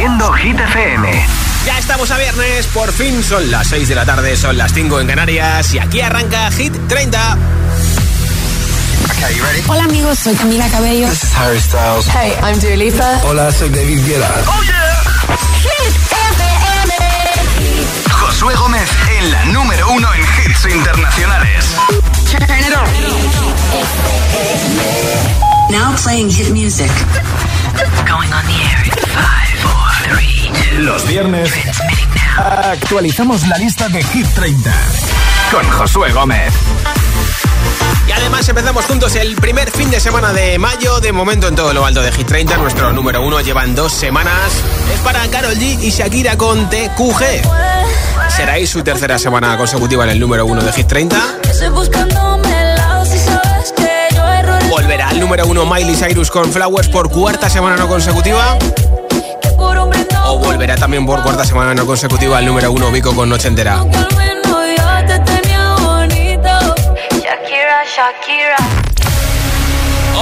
haciendo Hit FM. Ya estamos a viernes, por fin son las 6 de la tarde, son las 5 en Canarias y aquí arranca Hit 30. Hola amigos, soy Camila Cabello. This is Harry Styles. Hey, I'm Dua Lipa. Hola, soy David Guetta. Oh yeah. Hit FM. Josué Gómez en la número uno en hits internacionales. Turn it on. Now playing hit music. Going on the air in five. Los viernes Actualizamos la lista de Hit 30 con Josué Gómez. Y además empezamos juntos el primer fin de semana de mayo. De momento en todo lo alto de Hit 30, nuestro número uno llevan dos semanas. Es para Carol G y Shakira con TQG. ¿Seráis su tercera semana consecutiva en el número uno de Hit 30? ¿Volverá al número uno Miley Cyrus con Flowers por cuarta semana no consecutiva? ¿O volverá también por cuarta semana consecutiva al número uno Vico con Noche Entera?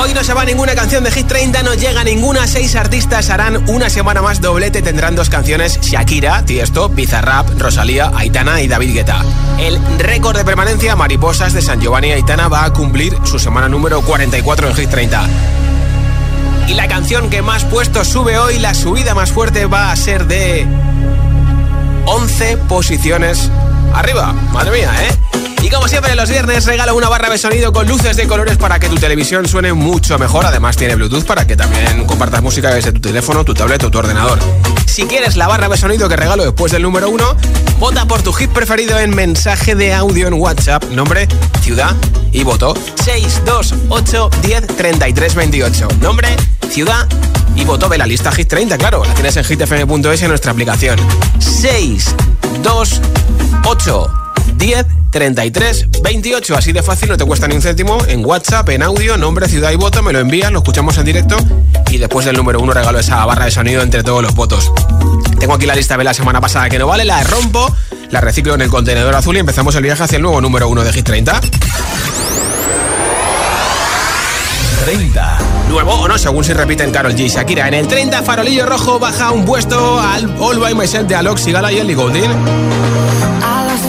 Hoy no se va ninguna canción de Hit 30, no llega ninguna. Seis artistas harán una semana más doblete. Tendrán dos canciones: Shakira, Tiesto, Bizarrap, Rosalía, Aitana y David Guetta. El récord de permanencia, Mariposas de San Giovanni Aitana, va a cumplir su semana número 44 en Hit 30. Y la canción que más puestos sube hoy, la subida más fuerte va a ser de 11 posiciones arriba. Madre mía, ¿eh? Y como siempre los viernes regalo una barra de sonido con luces de colores para que tu televisión suene mucho mejor. Además tiene Bluetooth para que también compartas música desde tu teléfono, tu tablet o tu ordenador. Si quieres la barra de sonido que regalo después del número uno, vota por tu hit preferido en mensaje de audio en WhatsApp, nombre, ciudad y voto 628 10 33 28. Nombre, ciudad y voto de la lista Hit 30, claro. La tienes en hitfm.es en nuestra aplicación. 628 10 33 28. Así de fácil, no te cuesta ni un céntimo. En WhatsApp, en audio, nombre, ciudad y voto, me lo envías, lo escuchamos en directo y después del número uno regalo esa barra de sonido entre todos los votos. Tengo aquí la lista de la semana pasada que no vale, la rompo, la reciclo en el contenedor azul y empezamos el viaje hacia el nuevo número uno de Hit 30. 30. Nuevo o no, según si repiten Carol G. Shakira. En el 30, Farolillo Rojo baja un puesto al All By Myself de Alok, Sigala y Ellie Goulding.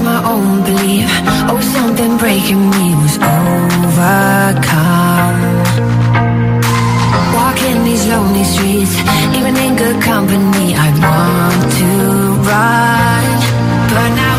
My own belief. Oh, something breaking me was overcome. Walking these lonely streets, even in good company, I want to run. But now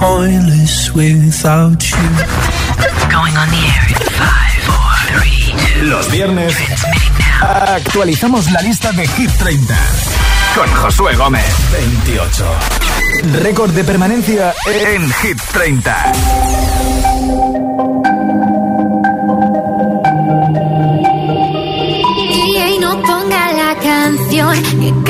Pointless without you. Going on the air in five, four, three, two. Los viernes Transmitting now. actualizamos la lista de Hit 30 con Josué Gómez. 28. Récord de permanencia en Hit 30. DJ no ponga la canción que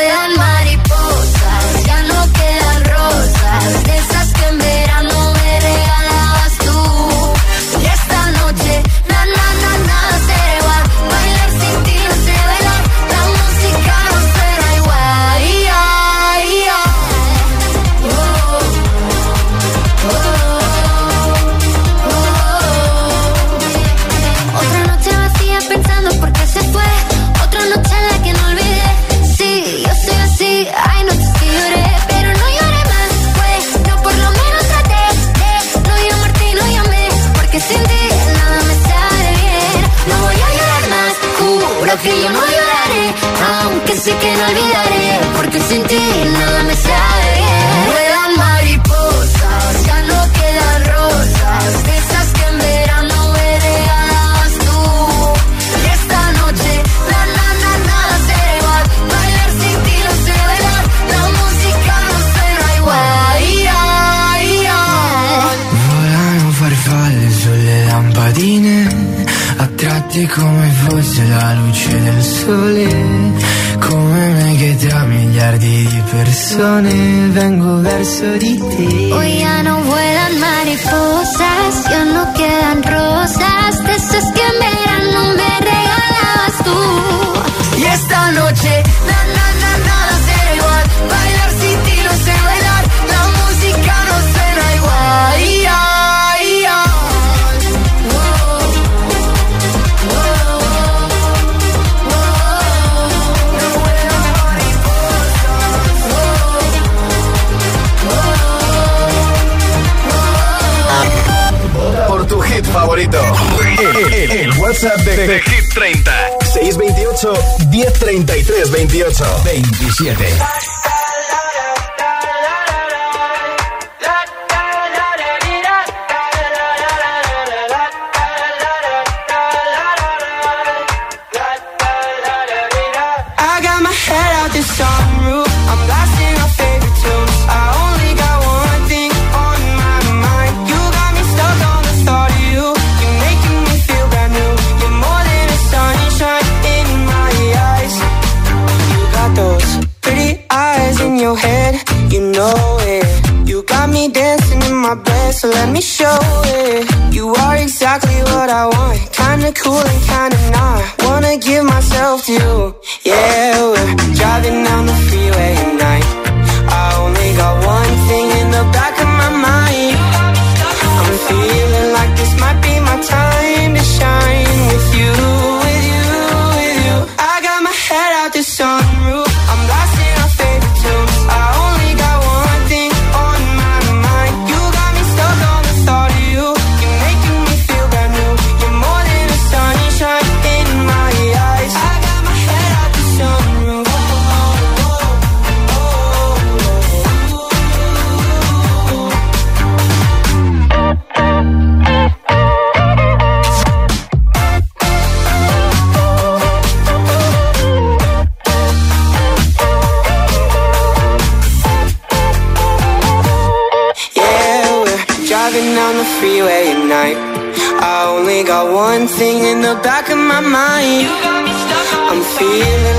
tu hit favorito. El, el- el WhatsApp de, de Hit 30. 628 1033 28 27. So let me show it. You are exactly what I want. Kinda cool and kinda not. Wanna give myself to you.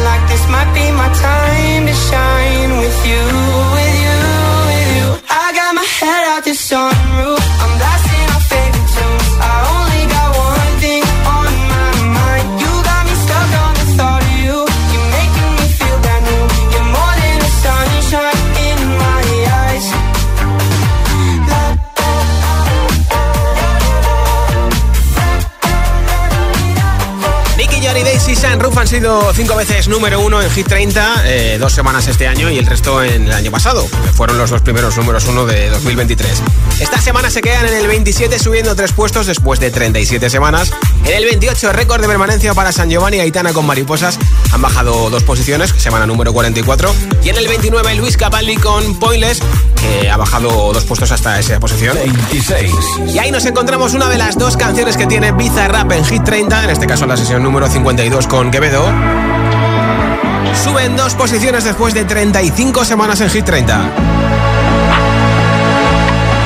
Like this might be my time to shine with you, with you, with you. I got my head out the sunroof. Han sido cinco veces número uno en Hit 30, eh, dos semanas este año y el resto en el año pasado, que fueron los dos primeros números uno de 2023. Esta semana se quedan en el 27 subiendo tres puestos después de 37 semanas. En el 28 récord de permanencia para San Giovanni y Aitana con Mariposas han bajado dos posiciones, semana número 44. Y en el 29 Luis Capaldi con Pointless, que ha bajado dos puestos hasta esa posición. 26. Y ahí nos encontramos una de las dos canciones que tiene Bizarrap en Hit 30, en este caso la sesión número 52 con Quevedo. Suben dos posiciones después de 35 semanas en Hit 30.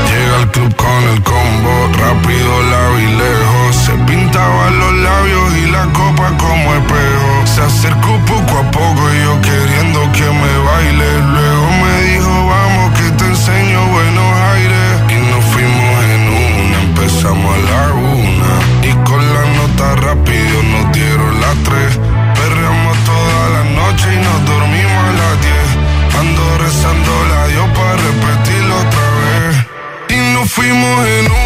Llega al club con el combo, rápido, la lejos. Se pintaban los labios y la copa como espejo. Se acercó poco a poco y yo queriendo que me baile. Luego me dijo, vamos que te enseño buenos aires. Y nos fuimos en una, empezamos a la una. Y con la nota rápido fuimos en una,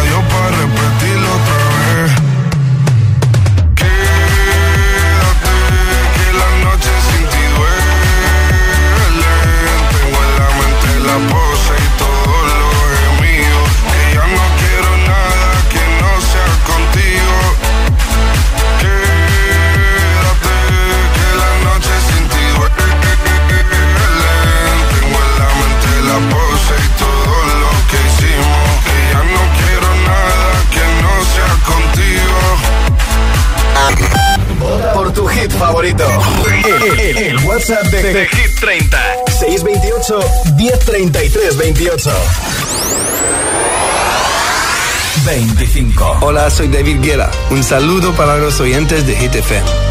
de Hit 30. 628 1033 28. 25. Hola, soy David Guerra. Un saludo para los oyentes de Hit FM.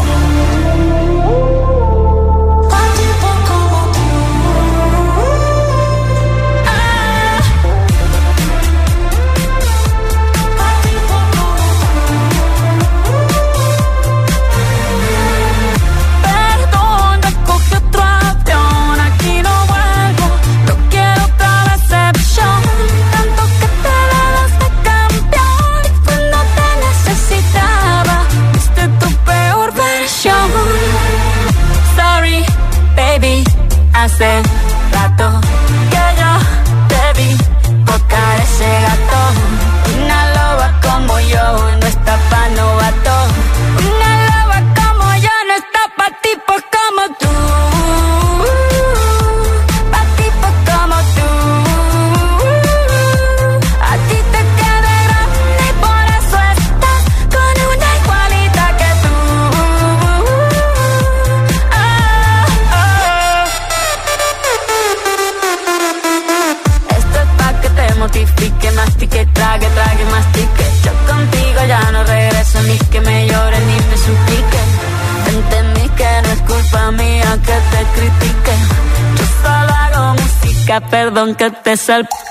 myself.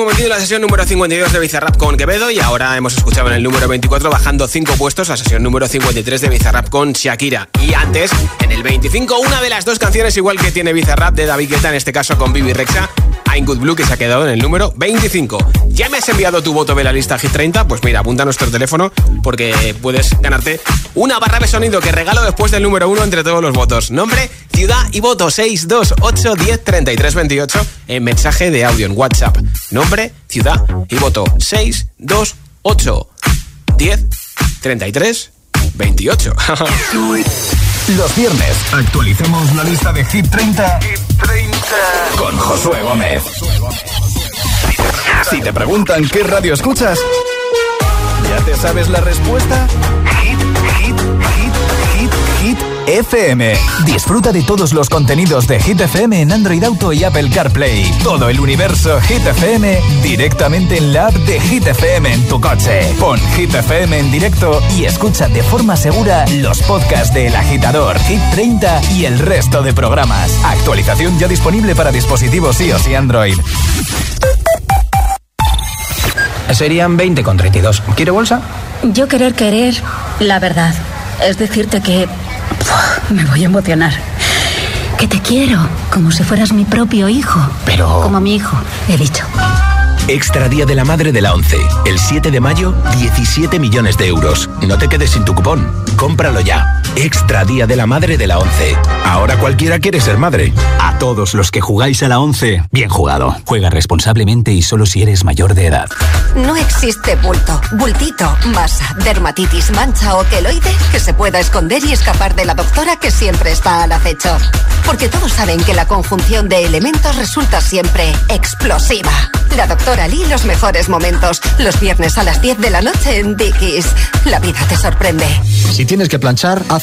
Un la sesión número 52 de Bizarrap con Quevedo y ahora hemos escuchado en el número 24 bajando 5 puestos la sesión número 53 de Bizarrap con Shakira. Y antes, en el 25, una de las dos canciones igual que tiene Bizarrap de David Guetta, en este caso con Bibi Rexa, I'm Good Blue, que se ha quedado en el número 25. ¿Ya me has enviado tu voto de la lista Hit 30? Pues mira, apunta a nuestro teléfono porque puedes ganarte una barra de sonido que regalo después del número 1 entre todos los votos. Nombre, ciudad y voto 628 10 33 28 en mensaje de audio en WhatsApp. Nombre, ciudad y voto 628 10 33 28. Los viernes actualicemos la lista de Hit 30, con Josué Gómez. Si te preguntan qué radio escuchas, ¿ya te sabes la respuesta? Hit, hit, hit, hit, hit. FM. Disfruta de todos los contenidos de Hit FM en Android Auto y Apple CarPlay. Todo el universo Hit FM directamente en la app de Hit FM en tu coche. Pon Hit FM en directo y escucha de forma segura los podcasts de El Agitador, Hit 30 y el resto de programas. Actualización ya disponible para dispositivos iOS y Android. Serían 20 con 32. ¿Quiere bolsa? Yo querer querer la verdad. Es decirte que uf, me voy a emocionar. Que te quiero, como si fueras mi propio hijo. Pero... Como mi hijo, he dicho. Extra Día de la Madre de la ONCE. El 7 de mayo, 17 millones de euros. No te quedes sin tu cupón. Cómpralo ya. Extra Día de la Madre de la ONCE. Ahora cualquiera quiere ser madre. A todos los que jugáis a la 11, bien jugado. Juega responsablemente y solo si eres mayor de edad. No existe bulto, bultito, masa, dermatitis, mancha o queloide que se pueda esconder y escapar de la doctora que siempre está al acecho. Porque todos saben que la conjunción de elementos resulta siempre explosiva. La doctora Lee, los mejores momentos. Los viernes a las 10 de la noche en Dickies. La vida te sorprende. Si tienes que planchar,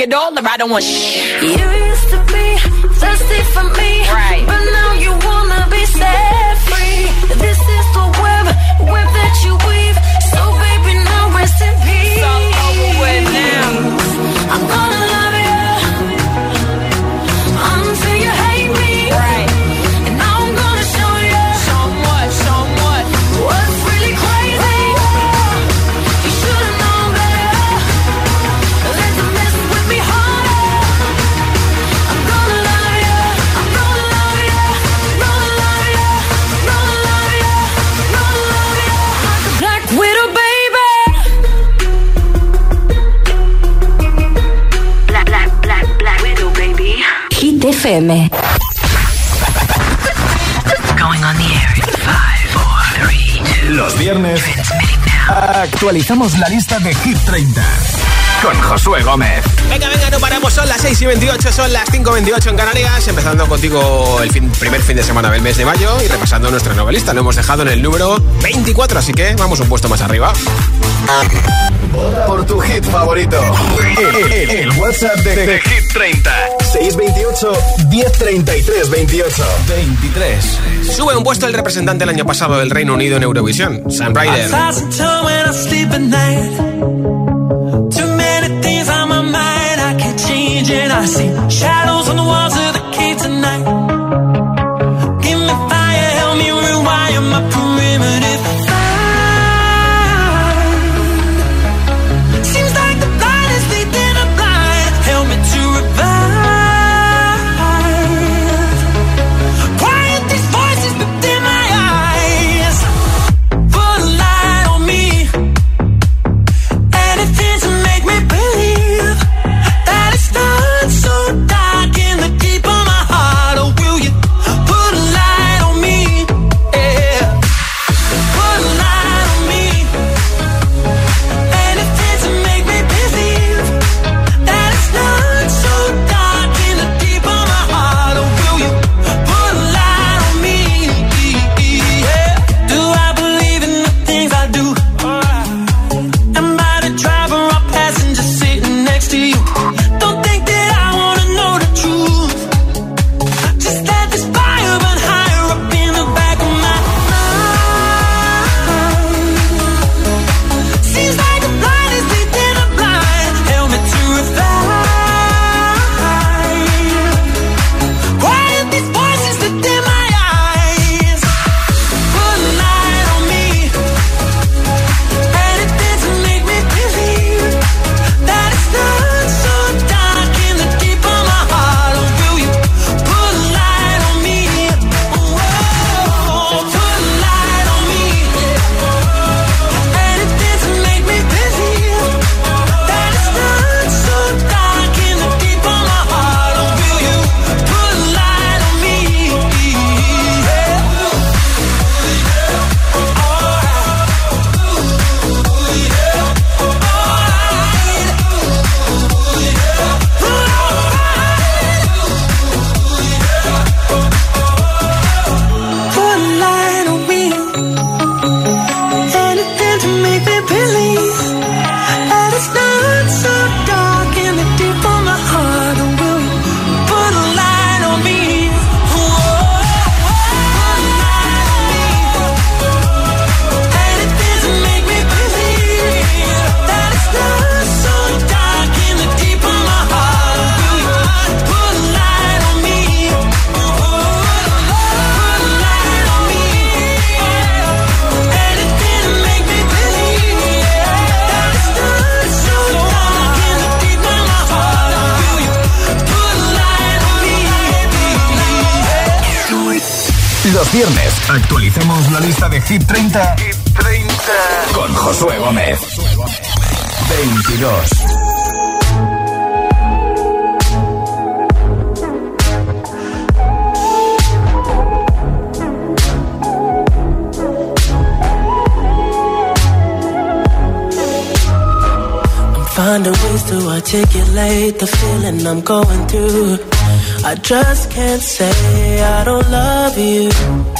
it all or I don't want shit. You used to be thirsty for me. Los viernes actualizamos la lista de Hit 30 con Josué Gómez. Venga, venga, no paramos, son las 6 y 28, son las 5 y 28 en Canarias, empezando contigo el primer fin de semana del mes de mayo y repasando nuestra novelista. Lo hemos dejado en el número 24, así que vamos un puesto más arriba. Por tu hit favorito. El, WhatsApp de Hit 30. 628 1033 28 23. Sube un puesto el representante el año pasado del Reino Unido en Eurovisión, Sam Ryder. Hit 30. Hit 30. Con Josué Gómez. 22. finding ways to articulate the feeling I'm going through. I just can't say I don't love you.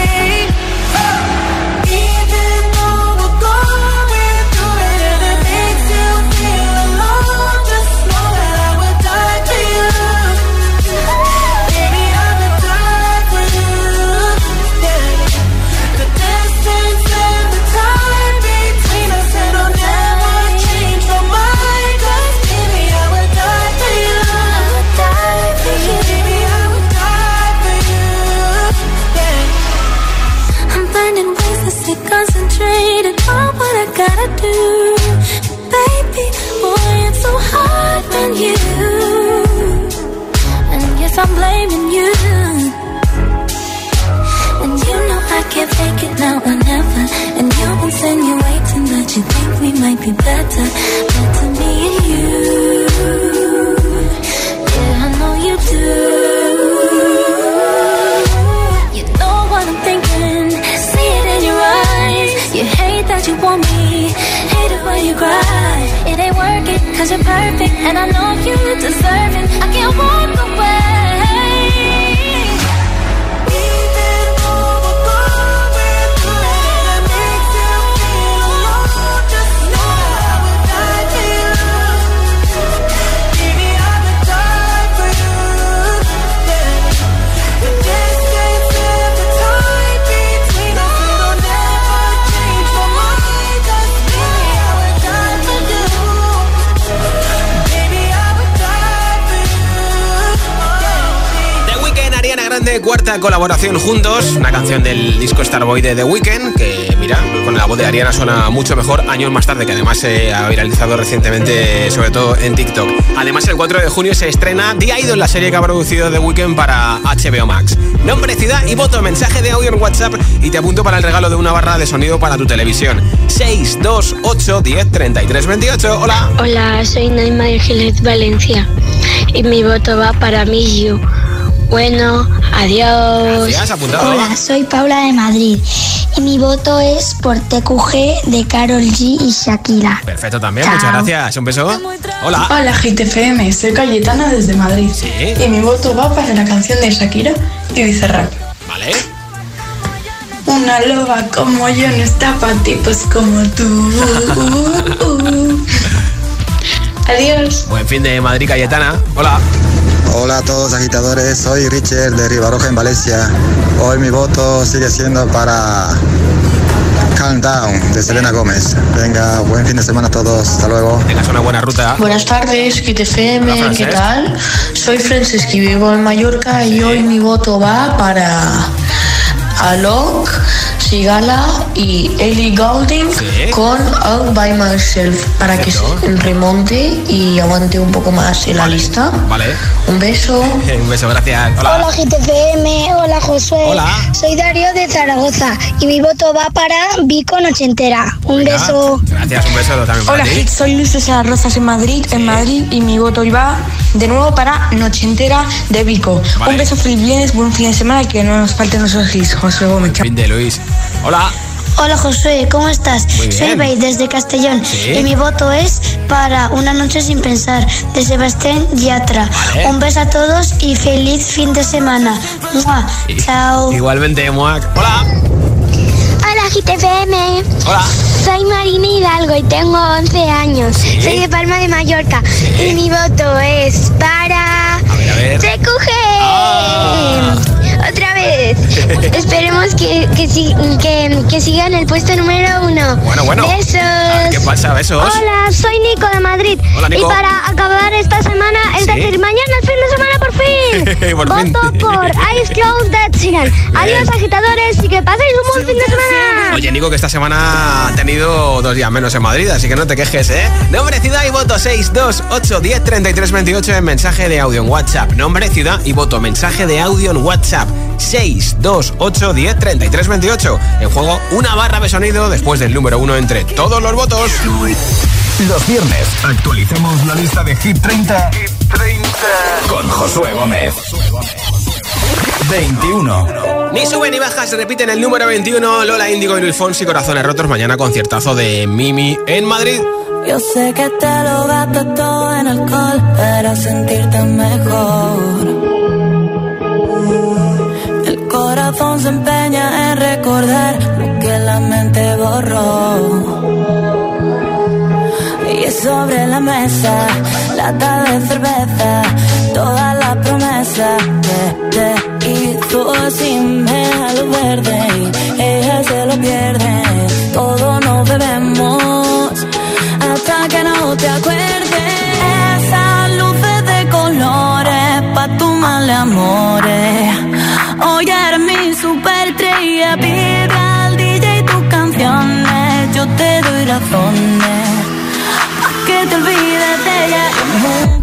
Stay concentrated on what I gotta do. Baby, boy, it's so hard when you. And yes, I'm blaming you. And you know I can't fake it now or never. And you're insinuating that you think we might be better. Better me and you. Yeah, I know you do. You cry. It ain't working cause you're perfect. And I know you deserve it. I can't walk away. cuarta colaboración juntos, una canción del disco Starboy de The Weeknd, que mira, con la voz de Ariana suena mucho mejor años más tarde, que además se ha viralizado recientemente, sobre todo en TikTok. Además, el 4 de junio se estrena The Idol, la serie que ha producido The Weeknd para HBO Max. Nombre, ciudad y voto, mensaje de audio en WhatsApp y te apunto para el regalo de una barra de sonido para tu televisión. 628 10 33 28. Hola. Hola, soy Naima de Gilet Valencia y mi voto va para Miyu bueno, adiós. Gracias, apuntado. Hola, soy Paula de Madrid y mi voto es por TQG de Carol G y Shakira. Perfecto también, Chao. muchas gracias. Un beso. Hola. Hola GTFM, soy Cayetana desde Madrid. Y mi voto va para la canción de Shakira y Bizarrap. Vale. Una loba como yo no está para tipos como tú. Adiós. Buen fin de Madrid, Cayetana. Hola. Hola a todos agitadores, soy Richard de Ribaroja en Valencia. Hoy mi voto sigue siendo para Calm Down de Selena Gómez. Venga, buen fin de semana a todos, hasta luego. Tengas una buena ruta. Buenas tardes, GTFM, Hola. ¿qué tal? Soy Francesc y vivo en Mallorca y hoy mi voto va para Alok, Sigala y Ellie Goulding con All By Myself para que se remonte y aguante un poco más en la lista. Vale. Un beso. Un beso, gracias. Hola. Hola GTFM, hola Josué. Hola. Soy Darío de Zaragoza y mi voto va para Vico Nochentera. Un beso. Gracias, un beso también para Hola, ti. Hit, soy Luis de Sara Rosas en Madrid, en Madrid y mi voto va de nuevo para Noche Entera de Vico. Vale. Un beso, feliz viernes, buen fin de semana y que no nos falten nuestros hits. José Gómez. Fin de Luis. Hola. Hola Josué, ¿cómo estás? Soy Bey desde Castellón Sí. y mi voto es para Una noche sin pensar de Sebastián Yatra. Vale. Un beso a todos y feliz fin de semana. ¡Mua! Chao. Igualmente, Muac. Hola. Hola GTFM. Hola. Soy Marina Hidalgo y tengo 11 años. Soy de Palma de Mallorca y mi voto es para A ver, a ver. TQG. Ah. Esperemos que, que, si- que, que siga en el puesto número uno. Bueno, bueno. Besos. A ver, ¿Qué pasa? Besos. Hola, soy Nico de Madrid. Hola, Nico. Y para acabar esta semana, es Sí. decir, mañana es fin de semana por fin. Voto por Ice Close Dead Sigan. Adiós, agitadores, y que paséis un buen fin de semana. Oye, Nico, que esta semana ha tenido dos días menos en Madrid, así que no te quejes, ¿eh? Nombre, ciudad y voto 628 10 33 28 en mensaje de audio en WhatsApp. Nombre, ciudad y voto, mensaje de audio en WhatsApp. 628 10 33 28. En juego, una barra de sonido después del número uno entre todos los votos. Los viernes actualicemos la lista de Hit 30, con Josué Gómez. 21. Ni suben ni bajas, se repiten el número 21. Lola Índigo y Luis Fonsi, Corazones Rotos. Mañana conciertazo de Mimi en Madrid. Yo sé que te lo gasto todo en alcohol para sentirte mejor. Corazón se empeña en recordar lo que la mente borró. Y es sobre la mesa, lata de cerveza, toda la promesa que te hizo me da lo verde y ella se lo pierde. Todo nos bebemos hasta que no te acuerdes. Esas luces de colores pa' tu mal amores. Eres mi superestrella, pide al DJ tus canciones, yo te doy razones. Que te olvides de ella.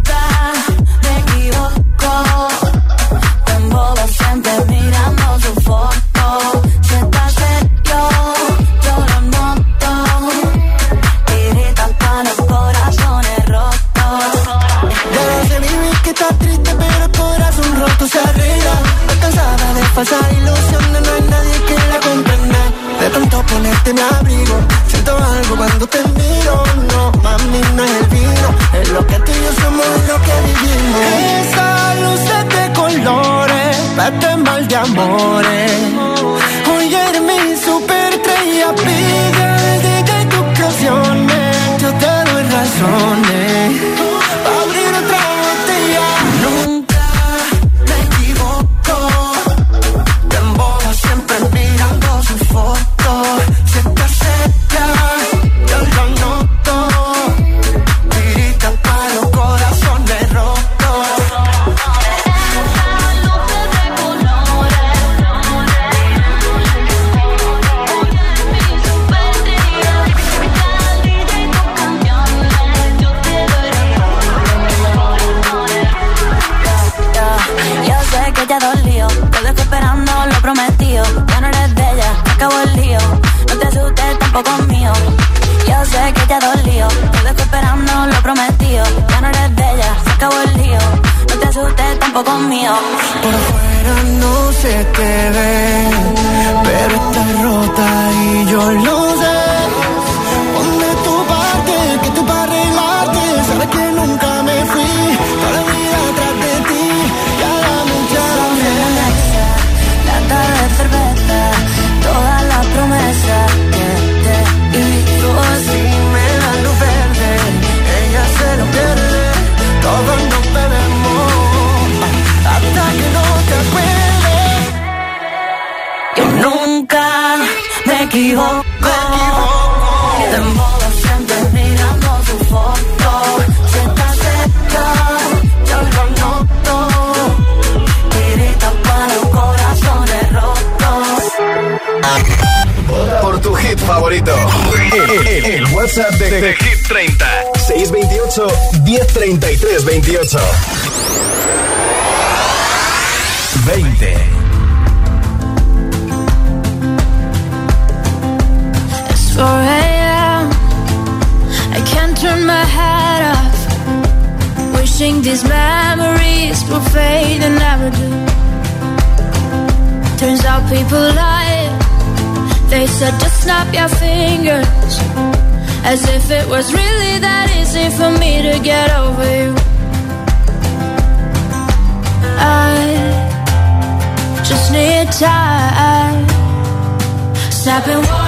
Mi abrigo, siento algo cuando te miro. No, mami, no es el vino, es lo que tú y yo somos, lo que vivimos. Esa luz de colores, vete mal de amores. Turns out people lie. They said just snap your fingers. As if it was really that easy for me to get over you. I just need time. Snapping one,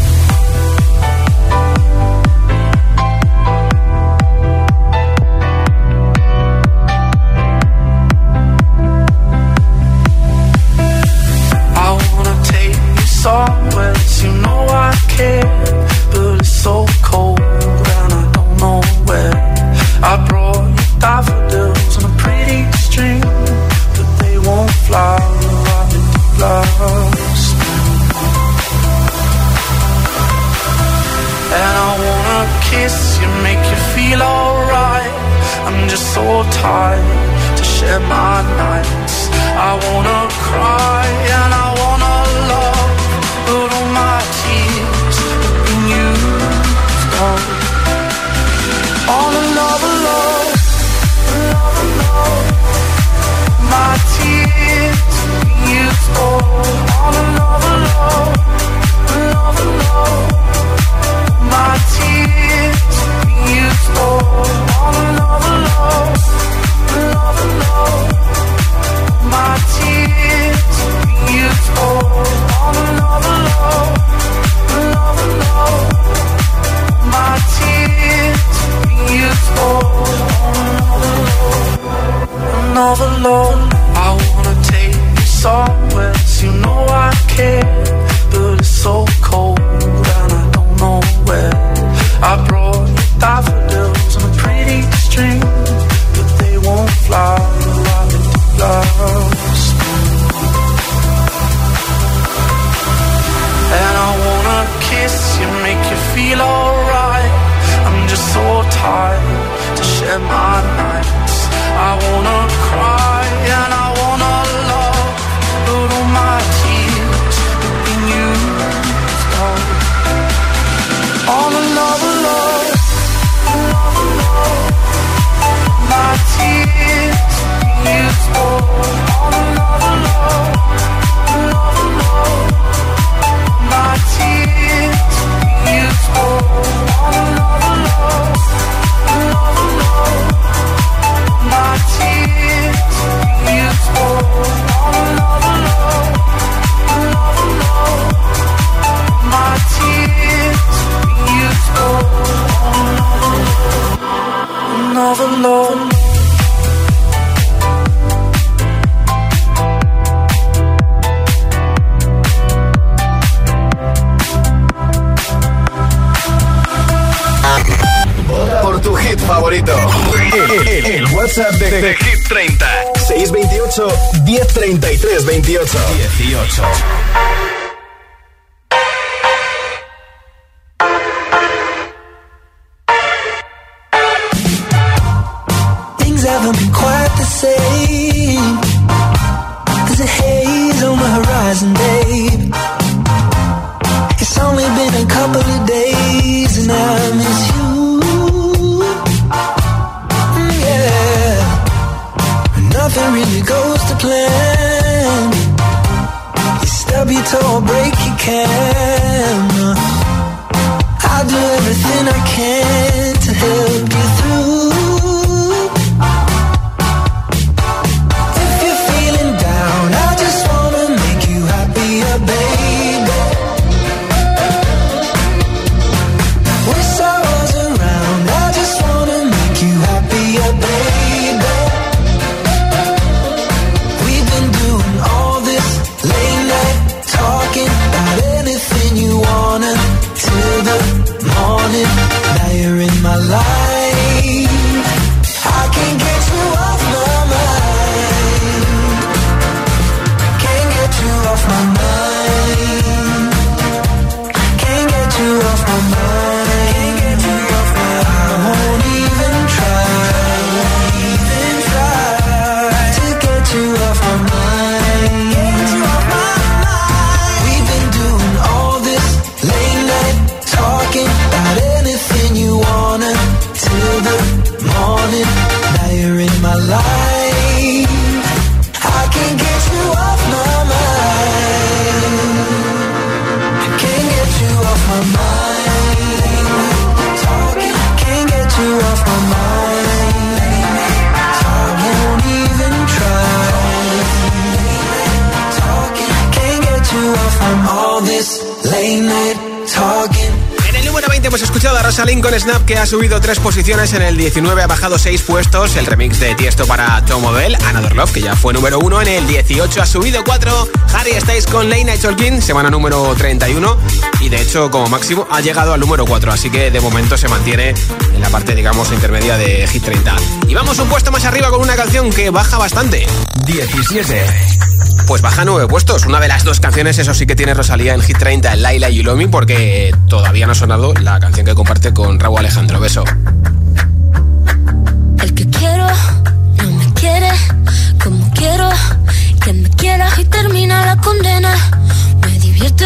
grab you till I break your camera. I'll do everything I can to help you. Snap que ha subido tres posiciones en el 19, ha bajado seis puestos. El remix de Tiesto para Tom Odell, Another Love, que ya fue número uno en el 18, ha subido cuatro. Harry Styles con Lane Tolkien, semana número 31. Y de hecho, como máximo, ha llegado al número 4. Así que de momento se mantiene en la parte, digamos, intermedia de Hit 30. Y vamos un puesto más arriba con una canción que baja bastante. 17. Pues baja nueve puestos. Una de las dos canciones, eso sí que tiene Rosalía en Hit 30, Laila y Ulomi, porque todavía no ha sonado la canción que comparte con Raúl Alejandro. Beso. El que quiero no me quiere como quiero que me quieras y termina la condena. Me divierte,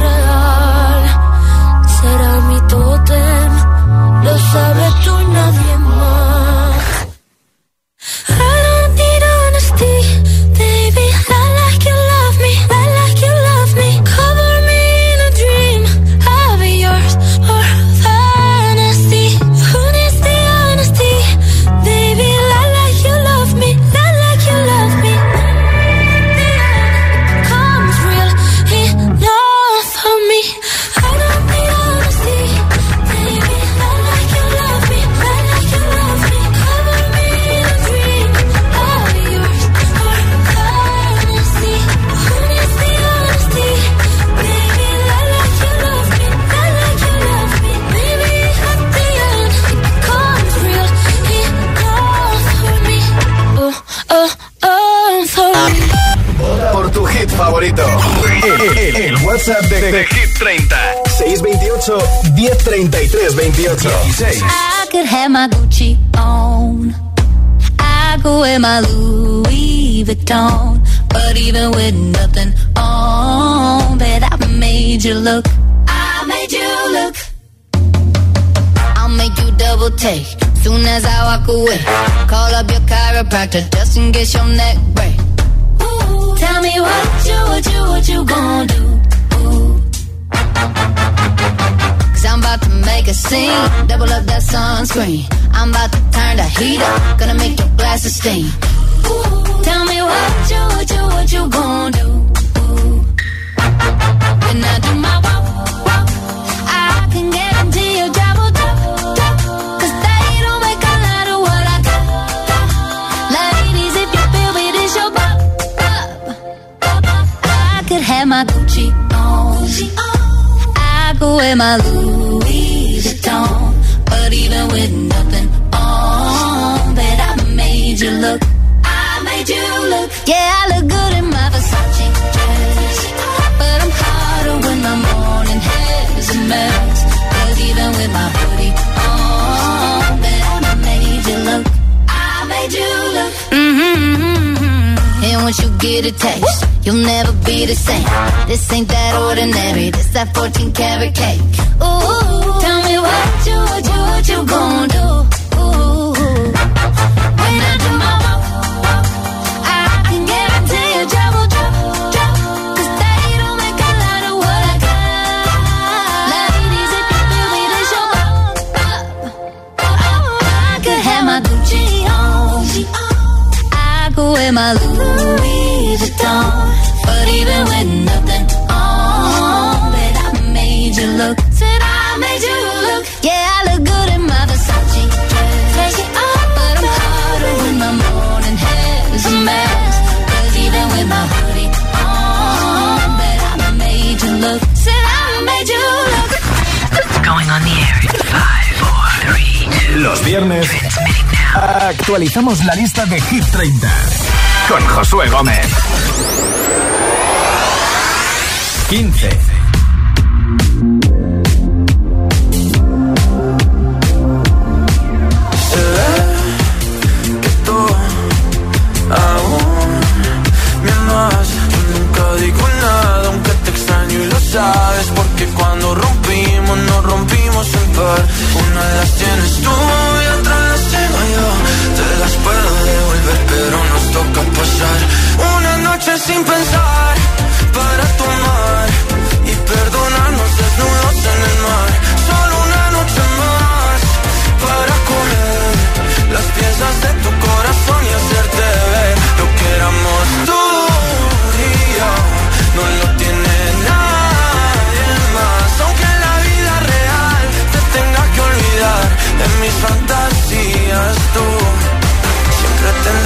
30. 628 1033 28. 16. I could have my Gucci on. I could wear my Louis Vuitton. But even with nothing on, bet I made you look. I made you look. I'll make you double take. Soon as I walk away, call up your chiropractor just in case your neck break. Ooh, tell me what you, scene. Double up that sunscreen. I'm about to turn the heat up. Gonna make your glasses steam. Ooh, tell me what you, what you, what you gonna do? When I do my walk, walk, I can guarantee you double, double, double. Cause they don't make a lot of what I got. got. Ladies, if you feel me, this your bop, bop. I could have my Gucci on. I could wear my Louis once you get a taste, You'll never be the same. This ain't that ordinary. This that 14 karat cake. Ooh, tell me what you, what you, what you gon' do? Ooh, when I do my walk, I can guarantee you trouble, trouble, trouble. 'Cause they don't make a lot of what I got. Ladies, if you feel me, your I could have my Gucci on. I could wear my Louis Vuitton. But even with nothing on, bet I made you look. Said I made you look. Yeah, I look good in my Versace dress. Take it off, but I'm hotter when my morning hair's a mess. Cause even with my hoodie on, bet I made you look. Said I made you look. Going on the air in five, four, three, two. Los viernes actualizamos la lista de Hit 30 con Josué Gómez. 15. Se ve que tú aún me amas. Yo nunca digo nada, aunque te extraño y lo sabes. Porque cuando rompimos, nos rompimos en par. Una de las tienes tú nos toca